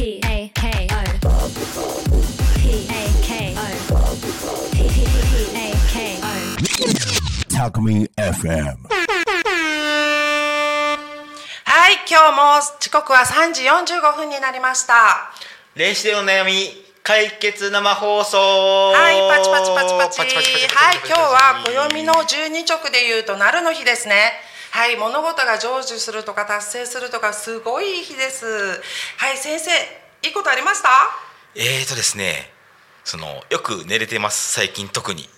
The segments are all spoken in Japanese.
はい、今日も時刻は3時45分になりました。練習での悩み解決生放送はい、パチパチパチパチ。はい、今日は暦の12直で言うとなるの日ですね。はい、物事が成就するとか達成するとかすごいいい日です。はい、先生、いいことありました？えーとですねそのよく寝れてます。最近特に。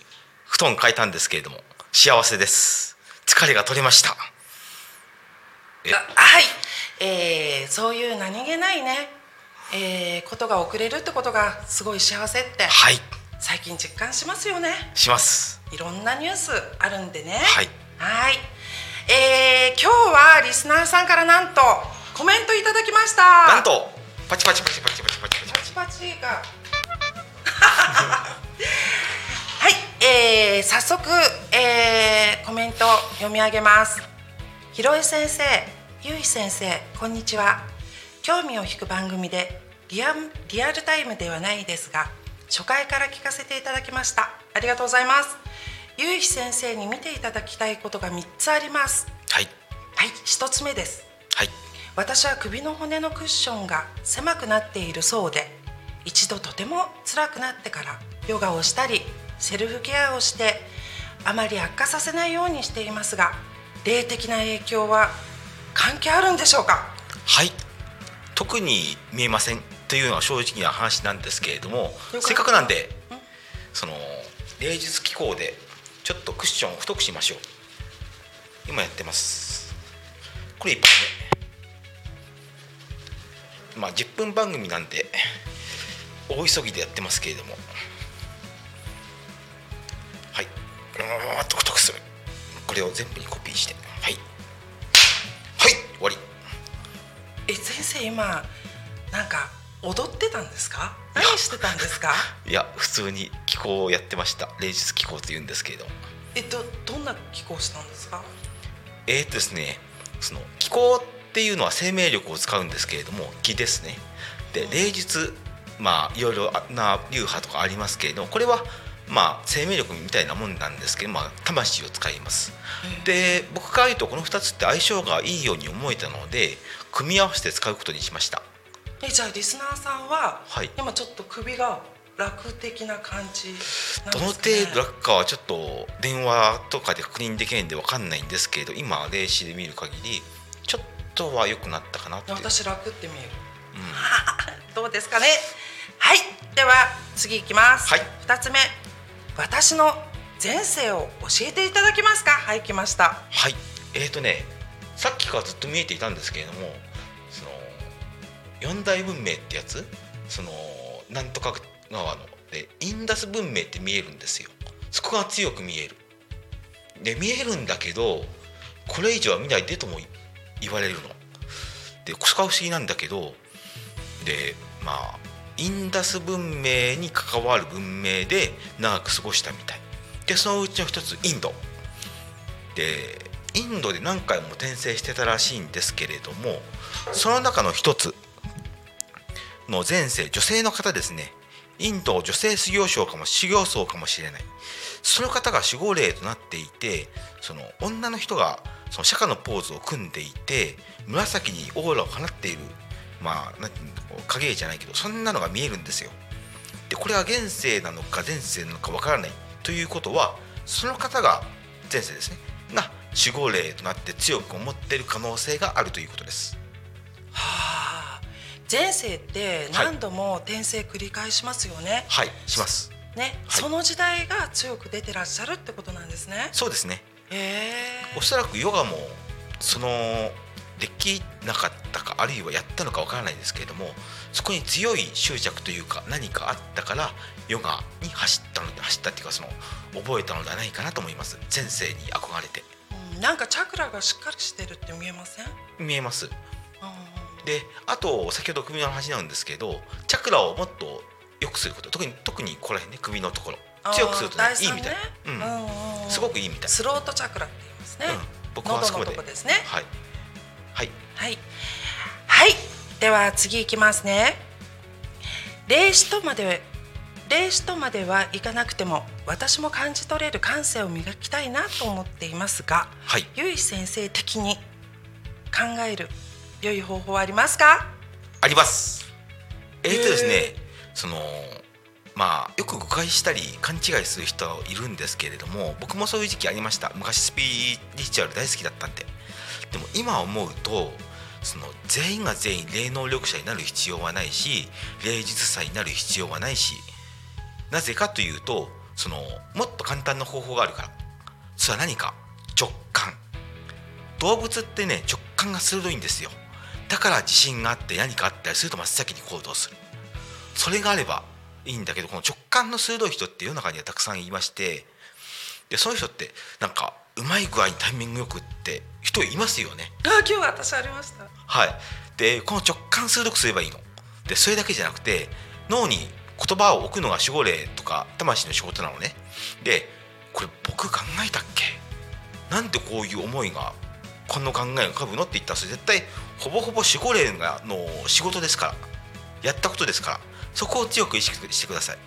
布団変えたんですけれども。幸せです。疲れが取れました。はい、えー、そういう何気ないね、えー、ことが遅れるってことがすごい幸せって。はい。最近実感しますよね。します。いろんなニュースあるんでね。はい。はい。はリスナーさんからなんとコメントいただきました。なんとパチパチパチパチパチパチパチパチが。はい、えー、早速、えー、コメント読み上げます。ひろえ先生、ゆい先生、こんにちは。興味を引く番組でリアリアルタイムではないですが、初回から聞かせていただきました。ありがとうございます。ゆい先生に見ていただきたいことが3つあります。はい。はい、1つ目です。はい。私は首の骨のクッションが狭くなっているそうで一度とても辛くなってからヨガをしたりセルフケアをしてあまり悪化させないようにしていますが霊的な影響は関係あるんでしょうか？はい。特に見えません。というのは正直な話なんですけれどもたせっかくなんでその芸術機構でちょっとクッションを太くしましょう。今やってますこれ一発目まあ10分番組なんで大急ぎでやってますけれども。はい。うーんと太くする。これを全部にコピーして。はい。はい終わり。え先生今なんか踊ってたんですか？何してたんですか？いや普通に気候をやってました。霊術気候というんですけれど。もえどどんな気候したんですか？えー、っとですねその気候っていうのは生命力を使うんですけれども気ですね。で霊術まあいろいろな流派とかありますけれどもこれはまあ生命力みたいなもんなんですけど、まあ、魂を使います。で僕から言うとこの2つって相性がいいように思えたので組み合わせて使うことにしました。えじゃあリスナーさんは、はい。今ちょっと首が楽的な感じなんどの程度楽かはちょっと電話とかで確認できないんで分かんないんですけれど今霊視で見る限りちょっとは良くなったかなって私楽って見える。うん、どうですかね。はい。では次いきます、はい。2つ目。私の前世を教えていただけますか。はい来ました。はい。えーとねさっきからずっと見えていたんですけれどもその四大文明ってやつ？そのなんとか川のでインダス文明って見えるんですよ。そこが強く見える。で見えるんだけどこれ以上は見ないでとも言われるの。でこれが不思議なんだけどでまあインダス文明に関わる文明で長く過ごしたみたい。でそのうちの一つインド。でインドで何回も転生してたらしいんですけれどもその中の一つの前世女性の方ですね。インド女性修行僧かも修行僧かもしれない。その方が守護霊となっていてその女の人がその釈迦のポーズを組んでいて紫にオーラを放っているまあなんていうの影じゃないけどそんなのが見えるんですよ。でこれは現世なのか前世なのかわからない。ということはその方が前世ですね。が守護霊となって強く思っている可能性があるということです。前世って何度も転生繰り返しますよね、はいします。ね、はい。その時代が強く出てらっしゃるってことなんですね。そうですね。へえおそらくヨガもそのできなかったかあるいはやったのかわからないですけれどもそこに強い執着というか何かあったからヨガに走ったので走ったっていうかその覚えたのではないかなと思います。前世に憧れて。うんなんかチャクラがしっかりしてるって見えません？見えます。うんであと先ほど首の話なんですけどチャクラをもっと良くすること。特に特にここら辺ね首のところ。強くするとねあーいいみたい、うん。すごくいいみたい、スロートチャクラって言いますね、うん、僕はあそこで。こですね。はい。はい。はい。はい。では次いきますね。霊視とまで霊視とまではいかなくても私も感じ取れる感性を磨きたいなと思っていますが、はい。ゆい先生的に考える良い方法はありますか？あります。えーとですね、へそのまあよく誤解したり勘違いする人いるんですけれども僕もそういう時期ありました。昔スピリチュアル大好きだったんで。でも今思うとその全員が全員霊能力者になる必要はないし霊術者になる必要はないしなぜかというとそのもっと簡単な方法があるから。それは何か？直感。動物ってね直感が鋭いんですよだから自信があって何かあったりすると真っ先に行動する。それがあればいいんだけどこの直感の鋭い人って世の中にはたくさんいましてでそういう人ってなんかうまい具合にタイミングよくって人いますよね。あ今日私ありました。はい。でこの直感鋭くすればいいの。でそれだけじゃなくて脳に言葉を置くのが守護霊とか魂の仕事なのね。でこれ僕考えたっけ？なんでこういう思いがこの考えが浮かぶの？って言ったら絶対ほぼほぼ守護霊がの仕事ですから。やったことですから。そこを強く意識してください。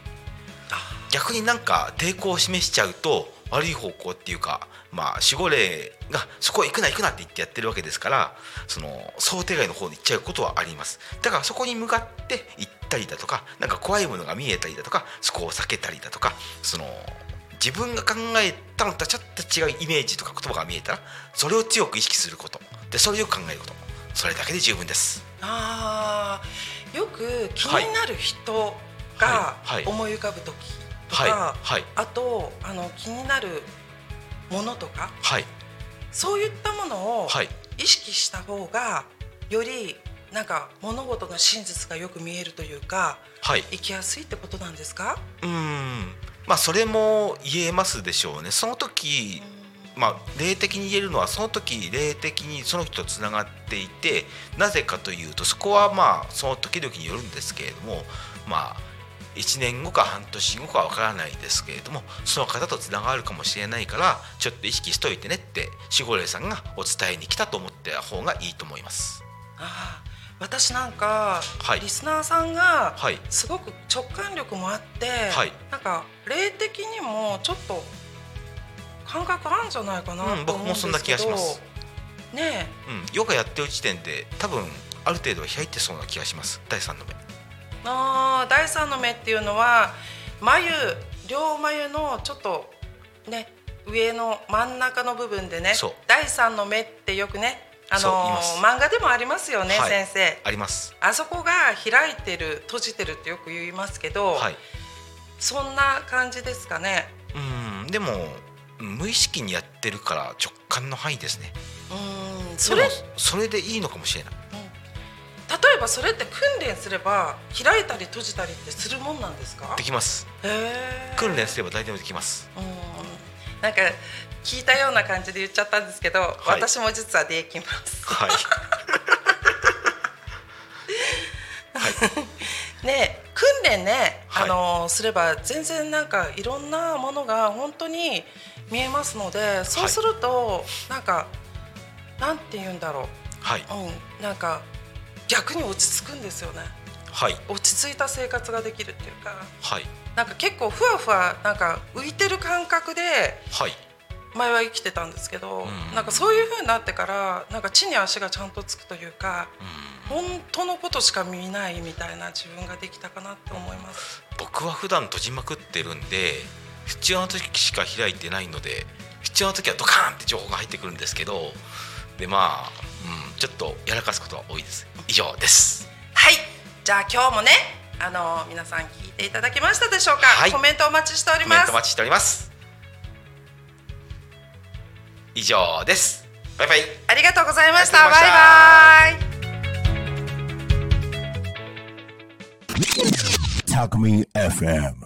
逆になんか抵抗を示しちゃうと悪い方向っていうかまあ守護霊がそこへ行くな行くなって言ってやってるわけですからその想定外の方に行っちゃうことはあります。だからそこに向かって行ったりだとかなんか怖いものが見えたりだとかそこを避けたりだとかその自分が考えたのとはちょっと違うイメージとか言葉が見えたらそれを強く意識すること。でそれをよく考えること。それだけで十分です。あーよく気になる人が思い浮かぶ時とか、はい。はい。あとあの気になるものとかはい。そういったものをはい。意識した方がよりなんか物事の真実がよく見えるというかはい。生きやすいってことなんですか？うーんまあそれも言えますでしょうねその時まあ霊的に言えるのはその時霊的にその人とつながっていてなぜかというとそこはまあその時々によるんですけれどもまあ1年後か半年後かわからないですけれどもその方とつながるかもしれないからちょっと意識しといてねって守護霊さんがお伝えに来たと思った方がいいと思います。あー私なんか、はい。リスナーさんがはい。すごく直感力もあって、はい。なんか霊的にもちょっと感覚あるんじゃないかなとうん僕思うんですけど、もそんな気がします。ねうん、ヨガやってる時点で多分ある程度は開いてそうな気がします。第三の目。えあー第三の目っていうのは眉両眉のちょっとね上の真ん中の部分でね第三の目ってよくねあの漫画でもありますよね、はい。先生。あります。あそこが開いてる閉じてるってよく言いますけど、はい。そんな感じですかね。うんでもうん無意識にやってるから直感の範囲ですね。うんそれそれでいいのかもしれない。例えばそれって訓練すれば開いたり閉じたりってするもんなんですか？できます。訓練すれば大体できます。うんなんか聞いたような感じで言っちゃったんですけど、私も実はできます。はい。ね訓練ね、はい。あのすれば全然なんかいろんなものが本当に見えますのでそうすると、なんかなんて言うんだろはい、う、うん、なんか逆に落ち着くんですよね。はい。落ち着いた生活ができるっていうか。はいなんか結構ふわふわなんか浮いてる感覚ではい。前は生きてたんですけど、うん。なんかそういう風になってからなんか地に足がちゃんとつくというか本当のことしか見ないみたいな自分ができたかなって思います。僕は普段閉じまくってるんで必要な時しか開いてないので必要な時はドカーンって情報が入ってくるんですけどでまあ、うん、ちょっとやらかすことは多いです。以上です。はい。じゃあ今日もねあの皆さん聞いていただけましたでしょうか、はい。コメントお待ちしておりコメンますトお待ちしております。以上です。バイバイ。ありがとうございました。ありがとうございました。バイバイ。Talk Me FM.